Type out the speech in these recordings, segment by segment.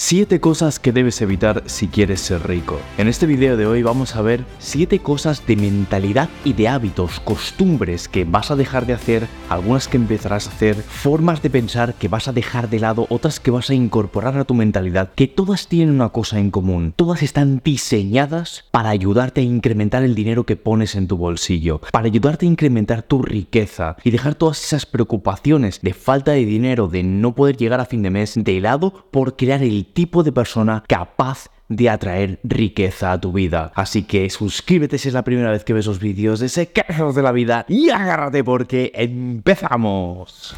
Siete cosas que debes evitar si quieres ser rico. En este video de hoy vamos a ver siete cosas de mentalidad y de hábitos, costumbres que vas a dejar de hacer, algunas que empezarás a hacer, formas de pensar que vas a dejar de lado, otras que vas a incorporar a tu mentalidad, que todas tienen una cosa en común. Todas están diseñadas para ayudarte a incrementar el dinero que pones en tu bolsillo, para ayudarte a incrementar tu riqueza y dejar todas esas preocupaciones de falta de dinero, de no poder llegar a fin de mes de lado por crear el tipo de persona capaz de atraer riqueza a tu vida. Así que suscríbete si es la primera vez que ves los vídeos de Secretos de la Vida y agárrate porque empezamos.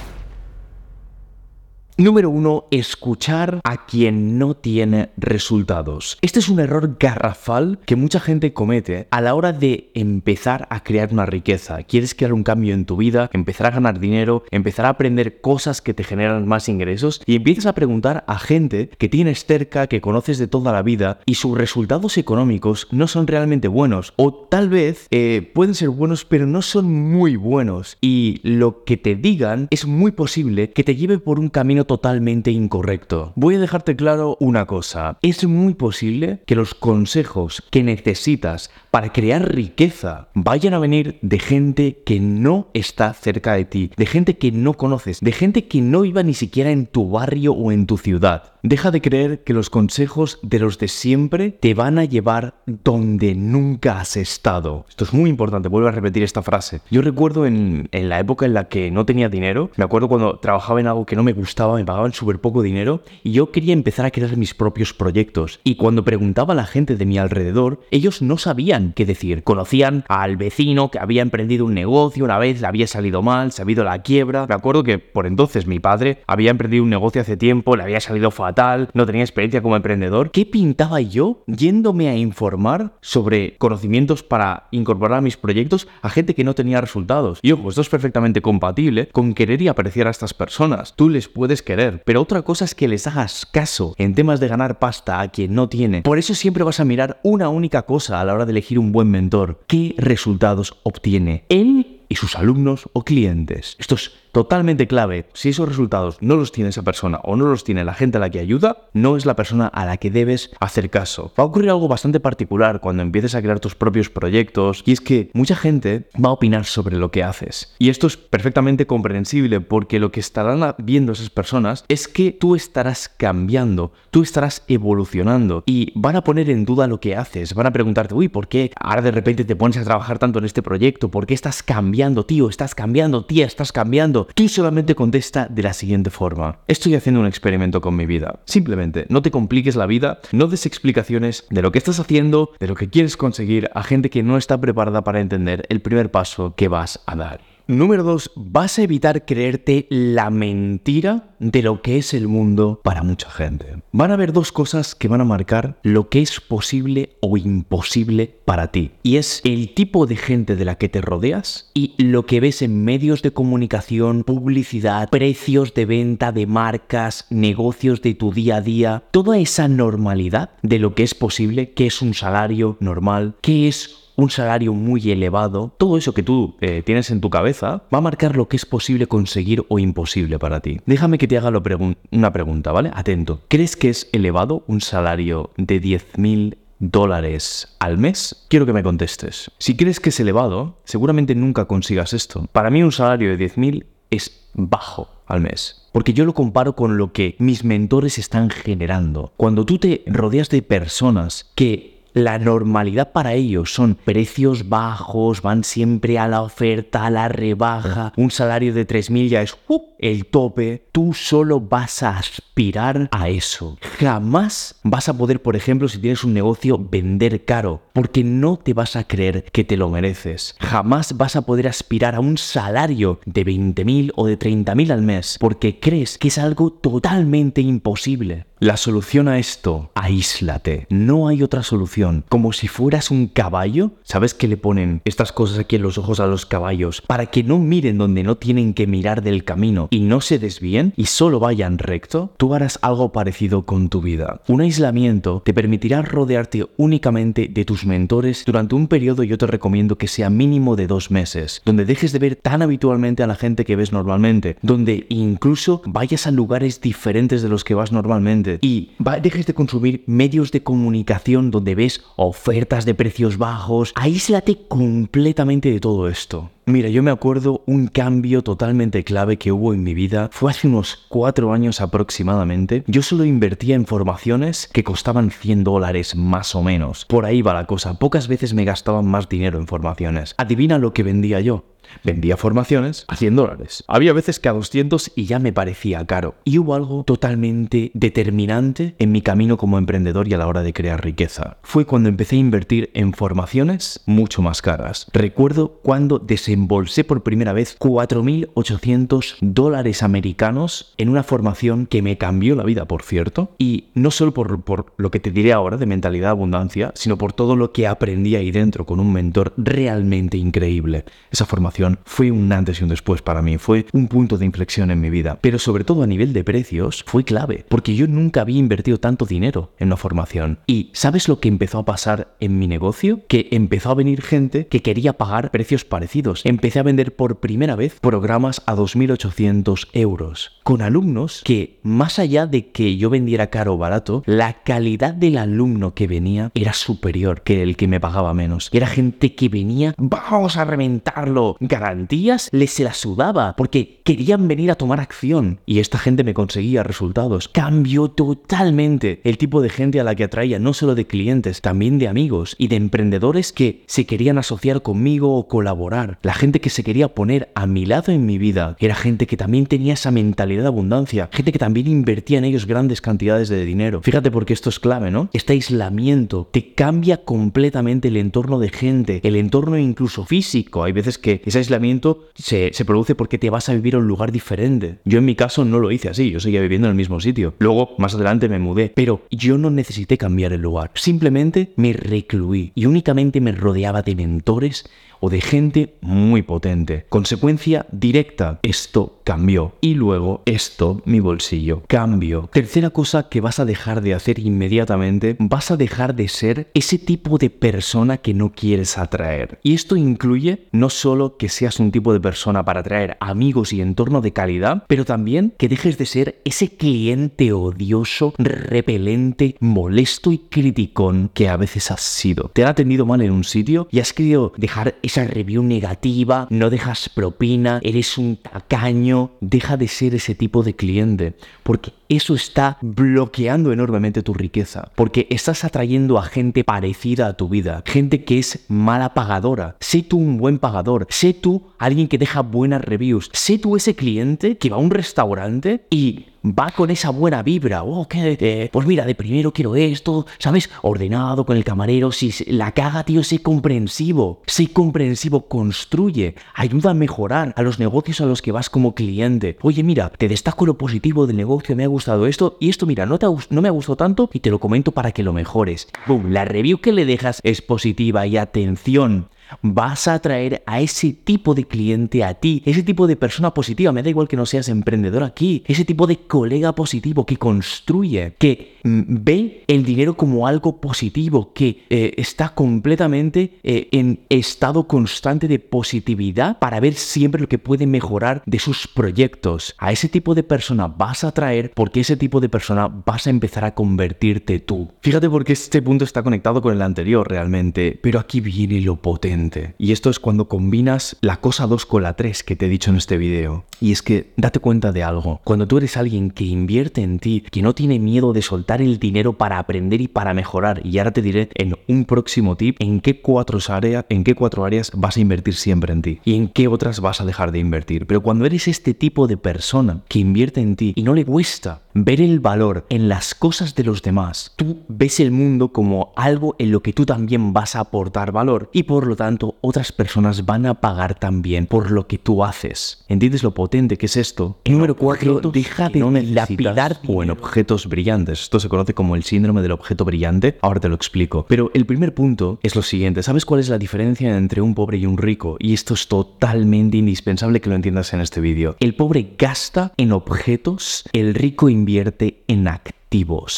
Número uno, escuchar a quien no tiene resultados. Este es un error garrafal que mucha gente comete a la hora de empezar a crear una riqueza. Quieres crear un cambio en tu vida, empezar a ganar dinero, empezar a aprender cosas que te generan más ingresos y empiezas a preguntar a gente que tienes cerca, que conoces de toda la vida y sus resultados económicos no son realmente buenos o tal vez eh, pueden ser buenos pero no son muy buenos y lo que te digan es muy posible que te lleve por un camino totalmente incorrecto. Voy a dejarte claro una cosa. Es muy posible que los consejos que necesitas para crear riqueza vayan a venir de gente que no está cerca de ti, de gente que no conoces, de gente que no iba ni siquiera en tu barrio o en tu ciudad. Deja de creer que los consejos de los de siempre te van a llevar donde nunca has estado. Esto es muy importante, vuelvo a repetir esta frase. Yo recuerdo en, la época en la que no tenía dinero, me acuerdo cuando trabajaba en algo que no me gustaba, me pagaban súper poco dinero y yo quería empezar a crear mis propios proyectos. Y cuando preguntaba a la gente de mi alrededor, ellos no sabían qué decir. Conocían al vecino que había emprendido un negocio una vez, le había salido mal, se había ido a la quiebra. Me acuerdo que por entonces mi padre había emprendido un negocio hace tiempo, le había salido fatal, no tenía experiencia como emprendedor. ¿Qué pintaba yo yéndome a informar sobre conocimientos para incorporar a mis proyectos a gente que no tenía resultados? Y ojo, esto es perfectamente compatible con querer y apreciar a estas personas. Tú les puedes querer, pero otra cosa es que les hagas caso en temas de ganar pasta a quien no tiene. Por eso siempre vas a mirar una única cosa a la hora de elegir un buen mentor. ¿Qué resultados obtiene él y sus alumnos o clientes? Esto es totalmente clave. Si esos resultados no los tiene esa persona o no los tiene la gente a la que ayuda, no es la persona a la que debes hacer caso. Va a ocurrir algo bastante particular cuando empieces a crear tus propios proyectos y es que mucha gente va a opinar sobre lo que haces. Y esto es perfectamente comprensible porque lo que estarán viendo esas personas es que tú estarás cambiando, tú estarás evolucionando y van a poner en duda lo que haces. Van a preguntarte, uy, ¿por qué ahora de repente te pones a trabajar tanto en este proyecto? ¿Por qué estás cambiando, tío? ¿Estás cambiando, tía? ¿Estás cambiando? Tú solamente contesta de la siguiente forma. Estoy haciendo un experimento con mi vida. Simplemente, no te compliques la vida, no des explicaciones de lo que estás haciendo, de lo que quieres conseguir a gente que no está preparada para entender el primer paso que vas a dar. Número 2. Vas a evitar creerte la mentira de lo que es el mundo para mucha gente. Van a haber dos cosas que van a marcar lo que es posible o imposible para ti. Y es el tipo de gente de la que te rodeas y lo que ves en medios de comunicación, publicidad, precios de venta de marcas, negocios de tu día a día. Toda esa normalidad de lo que es posible, que es un salario normal, que es un salario muy elevado, todo eso que tú eh, tienes en tu cabeza va a marcar lo que es posible conseguir o imposible para ti. Déjame que te haga lo pregun- una pregunta, ¿vale? Atento. ¿Crees que es elevado un salario de 10.000 dólares al mes? Quiero que me contestes. Si crees que es elevado, seguramente nunca consigas esto. Para mí un salario de 10.000 es bajo al mes. Porque yo lo comparo con lo que mis mentores están generando. Cuando tú te rodeas de personas que la normalidad para ellos son precios bajos, van siempre a la oferta, a la rebaja. Un salario de 3.000 ya es ¡uh! el tope. Tú solo vas a aspirar a eso. Jamás vas a poder, por ejemplo, si tienes un negocio, vender caro, porque no te vas a creer que te lo mereces. Jamás vas a poder aspirar a un salario de 20.000 o de 30.000 al mes, porque crees que es algo totalmente imposible. La solución a esto, aíslate. No hay otra solución. Como si fueras un caballo, ¿sabes que le ponen estas cosas aquí en los ojos a los caballos? Para que no miren donde no tienen que mirar del camino y no se desvíen y solo vayan recto. Tú harás algo parecido con tu vida. Un aislamiento te permitirá rodearte únicamente de tus mentores durante un periodo yo te recomiendo que sea mínimo de dos meses, donde dejes de ver tan habitualmente a la gente que ves normalmente, donde incluso vayas a lugares diferentes de los que vas normalmente y dejes de consumir medios de comunicación donde ves ofertas de precios bajos, aíslate completamente de todo esto. Mira, yo me acuerdo un cambio totalmente clave que hubo en mi vida. Fue hace unos cuatro años aproximadamente. Yo solo invertía en formaciones que costaban 100 dólares más o menos. Por ahí va la cosa. Pocas veces me gastaban más dinero en formaciones. Adivina lo que vendía yo. Vendía formaciones a 100 dólares. Había veces que a 200 y ya me parecía caro. Y hubo algo totalmente determinante en mi camino como emprendedor y a la hora de crear riqueza. Fue cuando empecé a invertir en formaciones mucho más caras. Recuerdo cuando desembolsé por primera vez 4.800 dólares americanos en una formación que me cambió la vida, por cierto. Y no solo por, por lo que te diré ahora de mentalidad abundancia, sino por todo lo que aprendí ahí dentro con un mentor realmente increíble. Esa formación fue un antes y un después para mí, fue un punto de inflexión en mi vida, pero sobre todo a nivel de precios fue clave, porque yo nunca había invertido tanto dinero en una formación. Y ¿sabes lo que empezó a pasar en mi negocio? Que empezó a venir gente que quería pagar precios parecidos. Empecé a vender por primera vez programas a 2.800 euros, con alumnos que, más allá de que yo vendiera caro o barato, la calidad del alumno que venía era superior que el que me pagaba menos. Era gente que venía, vamos a reventarlo, garantías les se la sudaba porque querían venir a tomar acción y esta gente me conseguía resultados. Cambió totalmente el tipo de gente a la que atraía, no solo de clientes, también de amigos y de emprendedores que se querían asociar conmigo o colaborar. La gente que se quería poner a mi lado en mi vida era gente que también tenía esa mentalidad de abundancia, gente que también invertía en ellos grandes cantidades de dinero. Fíjate porque esto es clave, ¿no? Este aislamiento te cambia completamente el entorno de gente, el entorno incluso físico. Hay veces que ese aislamiento se, se, produce porque te vas a vivir a un lugar diferente. Yo en mi caso no lo hice así, yo seguía viviendo en el mismo sitio. Luego, más adelante me mudé, pero yo no necesité cambiar el lugar. Simplemente me recluí y únicamente me rodeaba de mentores o de gente muy potente. Consecuencia directa, esto cambió. Y luego esto, mi bolsillo, cambió. Tercera cosa que vas a dejar de hacer inmediatamente, vas a dejar de ser ese tipo de persona que no quieres atraer. Y esto incluye no solo que seas un tipo de persona para atraer amigos y entorno de calidad, pero también que dejes de ser ese cliente odioso, repelente, molesto y criticón que a veces has sido. Te han atendido mal en un sitio y has querido dejar esa review negativa, no dejas propina, eres un tacaño, deja de ser ese tipo de cliente, porque eso está bloqueando enormemente tu riqueza, porque estás atrayendo a gente parecida a tu vida, gente que es mala pagadora. Sé tú un buen pagador, sé tú alguien que deja buenas reviews, sé tú ese cliente que va a un restaurante y va con esa buena vibra. Oh, que, eh, pues mira, de primero quiero esto, ¿sabes? Ordenado con el camarero. Si la caga, tío, sé comprensivo. Sé comprensivo, construye, ayuda a mejorar a los negocios a los que vas como cliente. Oye, mira, te destaco lo positivo del negocio, me ha gustado esto y esto, mira, no, no me ha gustado tanto y te lo comento para que lo mejores. Boom, la review que le dejas es positiva y atención vas a atraer a ese tipo de cliente a ti, ese tipo de persona positiva, me da igual que no seas emprendedor aquí, ese tipo de colega positivo que construye, que mm, ve el dinero como algo positivo, que eh, está completamente eh, en estado constante de positividad para ver siempre lo que puede mejorar de sus proyectos. A ese tipo de persona vas a atraer porque ese tipo de persona vas a empezar a convertirte tú. Fíjate porque este punto está conectado con el anterior realmente, pero aquí viene lo potente. Y esto es cuando combinas la cosa 2 con la 3 que te he dicho en este video. Y es que date cuenta de algo. Cuando tú eres alguien que invierte en ti, que no tiene miedo de soltar el dinero para aprender y para mejorar. Y ahora te diré en un próximo tip en qué cuatro áreas, en qué cuatro áreas vas a invertir siempre en ti y en qué otras vas a dejar de invertir. Pero cuando eres este tipo de persona que invierte en ti y no le cuesta ver el valor en las cosas de los demás, tú ves el mundo como algo en lo que tú también vas a aportar valor y por lo tanto otras personas van a pagar también por lo que tú haces. ¿Entiendes lo potente que es esto? Número 4, deja de no lapidar o en objetos brillantes. Esto se conoce como el síndrome del objeto brillante. Ahora te lo explico. Pero el primer punto es lo siguiente. ¿Sabes cuál es la diferencia entre un pobre y un rico? Y esto es totalmente indispensable que lo entiendas en este vídeo. El pobre gasta en objetos, el rico invierte en activos.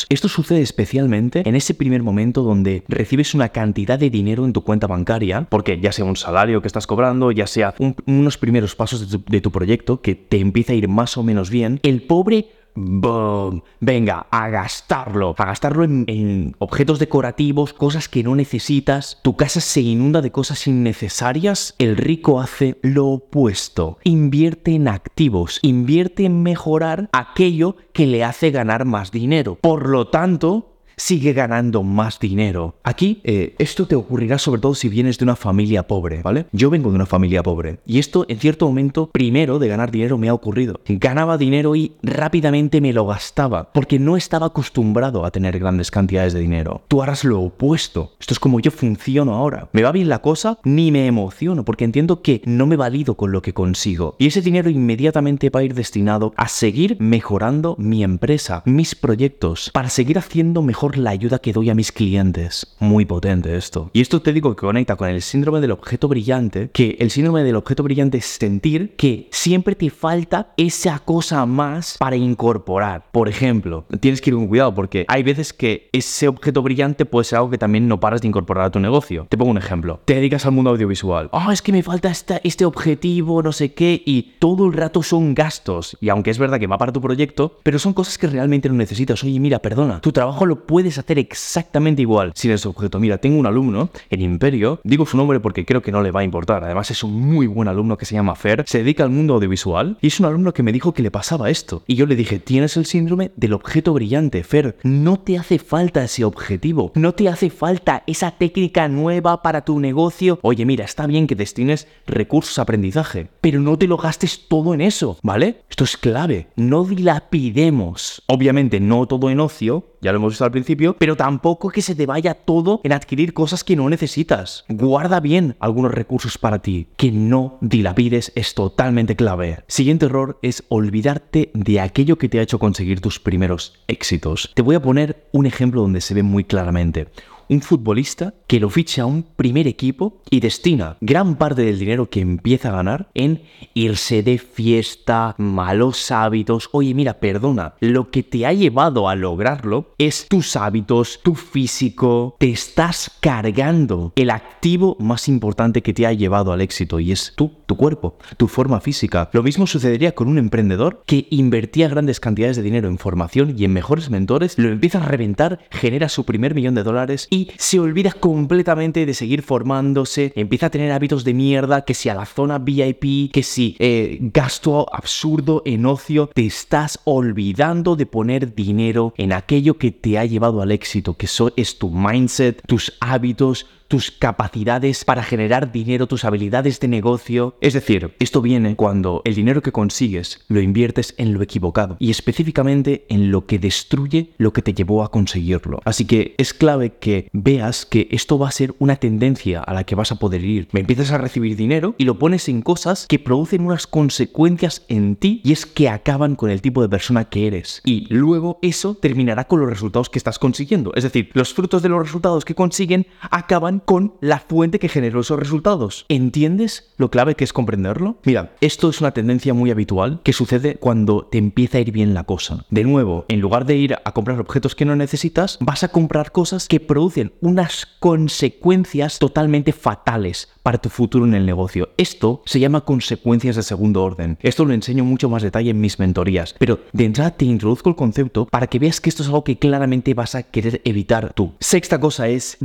Esto sucede especialmente en ese primer momento donde recibes una cantidad de dinero en tu cuenta bancaria, porque ya sea un salario que estás cobrando, ya sea unos primeros pasos de tu, proyecto que te empieza a ir más o menos bien, el pobre Venga, a gastarlo. A gastarlo en, objetos decorativos, cosas que no necesitas. Tu casa se inunda de cosas innecesarias. El rico hace lo opuesto. Invierte en activos. Invierte en mejorar aquello que le hace ganar más dinero. Por lo tanto, sigue ganando más dinero. Aquí, eh, esto te ocurrirá sobre todo si vienes de una familia pobre, ¿vale? Yo vengo de una familia pobre y esto en cierto momento, primero de ganar dinero, me ha ocurrido. Ganaba dinero y rápidamente me lo gastaba porque no estaba acostumbrado a tener grandes cantidades de dinero. Tú harás lo opuesto. Esto es como yo funciono ahora. Me va bien la cosa, ni me emociono porque entiendo que no me valido con lo que consigo. Y ese dinero inmediatamente va a ir destinado a seguir mejorando mi empresa, mis proyectos, para seguir haciendo mejor la ayuda que doy a mis clientes. Muy potente esto. Y esto te digo que conecta con el síndrome del objeto brillante, que el síndrome del objeto brillante es sentir que siempre te falta esa cosa más para incorporar. Por ejemplo, tienes que ir con cuidado porque hay veces que ese objeto brillante puede ser algo que también no paras de incorporar a tu negocio. Te pongo un ejemplo. Te dedicas al mundo audiovisual. Ah, es que me falta este objetivo, no sé qué, y todo el rato son gastos. Y aunque es verdad que va para tu proyecto, pero son cosas que realmente no necesitas. Oye, mira, perdona, tu trabajo lo puedes hacer exactamente igual sin ese objeto. Mira, tengo un alumno en Imperio, digo su nombre porque creo que no le va a importar. Además, es un muy buen alumno que se llama Fer, se dedica al mundo audiovisual y es un alumno que me dijo que le pasaba esto. Y yo le dije, tienes el síndrome del objeto brillante, Fer. No te hace falta ese objetivo, no te hace falta esa técnica nueva para tu negocio. Oye, mira, está bien que destines recursos a aprendizaje, pero no te lo gastes todo en eso, ¿vale? Esto es clave. No dilapidemos. Obviamente, no todo en ocio, ya lo hemos visto al principio, pero tampoco que se te vaya todo en adquirir cosas que no necesitas. Guarda bien algunos recursos para ti. Que no dilapides es totalmente clave. Siguiente error es olvidarte de aquello que te ha hecho conseguir tus primeros éxitos. Te voy a poner un ejemplo donde se ve muy claramente un futbolista que lo ficha a un primer equipo y destina gran parte del dinero que empieza a ganar en irse de fiesta, malos hábitos. Oye, mira, perdona, lo que te ha llevado a lograrlo es tus hábitos, tu físico. Te estás cargando el activo más importante que te ha llevado al éxito y es tú, tu cuerpo, tu forma física. Lo mismo sucedería con un emprendedor que invertía grandes cantidades de dinero en formación y en mejores mentores, lo empieza a reventar, genera su primer millón de dólares y se olvida completamente de seguir formándose, empieza a tener hábitos de mierda, que si a la zona VIP, que si eh, gasto absurdo en ocio, te estás olvidando de poner dinero en aquello que te ha llevado al éxito, que eso es tu mindset, tus hábitos, tus capacidades para generar dinero, tus habilidades de negocio. Es decir, esto viene cuando el dinero que consigues lo inviertes en lo equivocado y específicamente en lo que destruye lo que te llevó a conseguirlo. Así que es clave que veas que esto va a ser una tendencia a la que vas a poder ir. Me empiezas a recibir dinero y lo pones en cosas que producen unas consecuencias en ti y es que acaban con el tipo de persona que eres. Y luego eso terminará con los resultados que estás consiguiendo. Es decir, los frutos de los resultados que consiguen acaban con la fuente que generó esos resultados. ¿Entiendes lo clave que es comprenderlo? Mira, esto es una tendencia muy habitual que sucede cuando te empieza a ir bien la cosa. De nuevo, en lugar de ir a comprar objetos que no necesitas, vas a comprar cosas que producen unas consecuencias totalmente fatales para tu futuro en el negocio. Esto se llama consecuencias de segundo orden. Esto lo enseño mucho más detalle en mis mentorías, pero de entrada te introduzco el concepto para que veas que esto es algo que claramente vas a querer evitar tú. Sexta cosa es,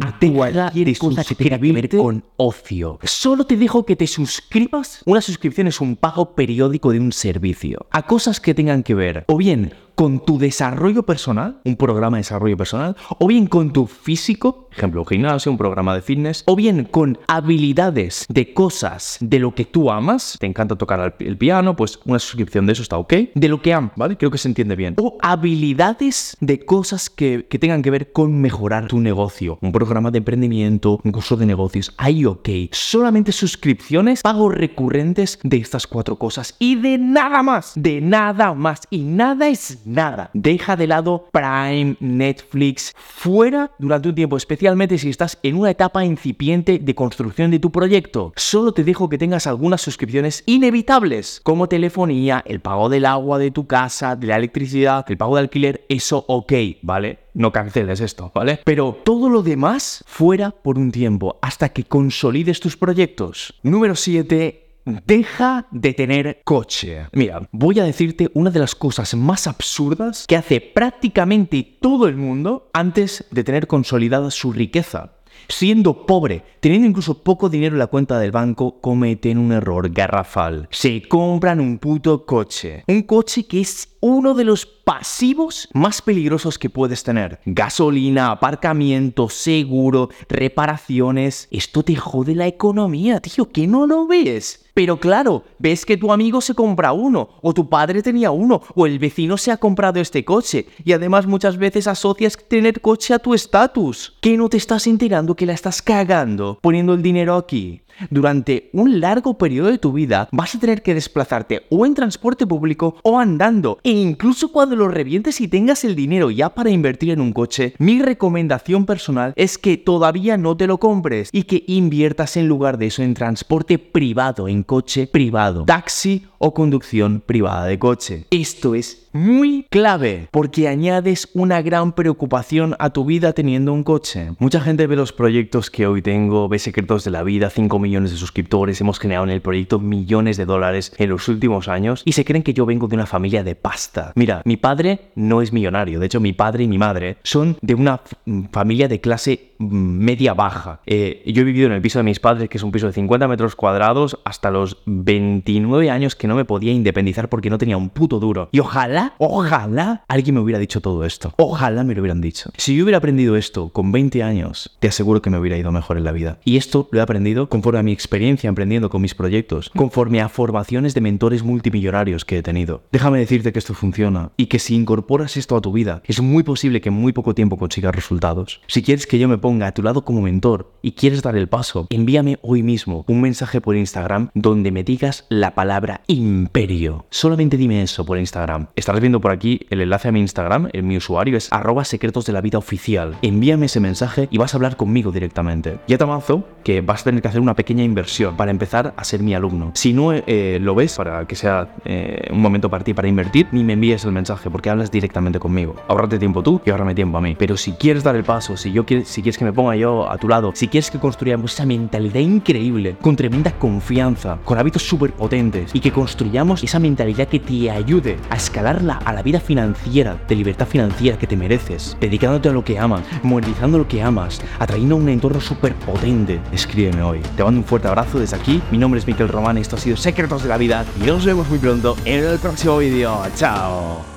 quieres suscribirte con ocio. Solo te dejo que te suscribas. Una suscripción es un pago periódico de un servicio. A cosas que tengan que ver o bien con tu desarrollo personal, un programa de desarrollo personal, o bien con tu físico, ejemplo, un gimnasio, un programa de fitness, o bien con habilidades de cosas de lo que tú amas, te encanta tocar el piano, pues una suscripción de eso está ok, de lo que amas, ¿vale? Creo que se entiende bien. O habilidades de cosas que, que tengan que ver con mejorar tu negocio, un programa de emprendimiento, un curso de negocios, ahí ok. Solamente suscripciones, pagos recurrentes de estas cuatro cosas y de nada más, de nada más. Y nada es nada. Deja de lado Prime, Netflix, fuera durante un tiempo, especialmente si estás en una etapa incipiente de construcción de tu proyecto. Solo te dejo que tengas algunas suscripciones inevitables, como telefonía, el pago del agua de tu casa, de la electricidad, el pago de alquiler, eso ok, ¿vale? no canceles esto, ¿vale? Pero todo lo demás fuera por un tiempo, hasta que consolides tus proyectos. Número 7. Deja de tener coche. Mira, voy a decirte una de las cosas más absurdas que hace prácticamente todo el mundo antes de tener consolidada su riqueza siendo pobre, teniendo incluso poco dinero en la cuenta del banco, cometen un error garrafal. Se compran un puto coche. Un coche que es uno de los pasivos más peligrosos que puedes tener. Gasolina, aparcamiento, seguro, reparaciones. Esto te jode la economía, tío, que no lo ves. Pero claro, ves que tu amigo se compra uno, o tu padre tenía uno, o el vecino se ha comprado este coche, y además muchas veces asocias tener coche a tu estatus. ¿Que no te estás enterando que la estás cagando poniendo el dinero aquí? Durante un largo periodo de tu vida vas a tener que desplazarte o en transporte público o andando. E incluso cuando lo revientes y tengas el dinero ya para invertir en un coche, mi recomendación personal es que todavía no te lo compres y que inviertas en lugar de eso en transporte privado, en coche privado, taxi o conducción privada de coche. Esto es muy clave porque añades una gran preocupación a tu vida teniendo un coche. Mucha gente ve los proyectos que hoy tengo, ve Secretos de la Vida, 5 millones de suscriptores, hemos generado en el proyecto millones de dólares en los últimos años y se creen que yo vengo de una familia de pasta. Mira, mi padre no es millonario, de hecho mi padre y mi madre son de una familia de clase mm, media baja. Eh, yo he vivido en el piso de mis padres, que es un piso de 50 metros cuadrados, hasta los 29 años que no me podía independizar porque no tenía un puto duro. Y ojalá, ojalá alguien me hubiera dicho todo esto. Ojalá me lo hubieran dicho. Si yo hubiera aprendido esto con 20 años, te aseguro que me hubiera ido mejor en la vida. Y esto lo he aprendido conforme a mi experiencia emprendiendo con mis proyectos, conforme a formaciones de mentores multimillonarios que he tenido. Déjame decirte que esto funciona y que si incorporas esto a tu vida, es muy posible que en muy poco tiempo consigas resultados. Si quieres que yo me ponga a tu lado como mentor y quieres dar el paso, envíame hoy mismo un mensaje por Instagram donde me digas la palabra imperio. Solamente dime eso por Instagram. Estarás viendo por aquí el enlace a mi Instagram, el mi usuario es arroba secretos de la vida oficial. Envíame ese mensaje y vas a hablar conmigo directamente. Ya te avanzo que vas a tener que hacer una pequeña inversión para empezar a ser mi alumno. Si no eh, lo ves, para que sea eh, un momento para ti para invertir, ni me envíes el mensaje porque hablas directamente conmigo. Ahorrate tiempo tú y ahorrame tiempo a mí. Pero si quieres dar el paso, si, yo si quieres que me ponga yo a tu lado, si quieres que construyamos esa mentalidad increíble, con tremenda confianza, con hábitos súper potentes y que construyamos esa mentalidad que te ayude a escalarla a la vida financiera, de libertad financiera que te mereces, dedicándote a lo que amas, monetizando lo que amas, atrayendo un entorno súper potente, escríbeme hoy. Te mando un fuerte abrazo desde aquí. Mi nombre es Miquel Román, esto ha sido Secretos de la Vida y nos vemos muy pronto en el próximo vídeo. ¡Chao!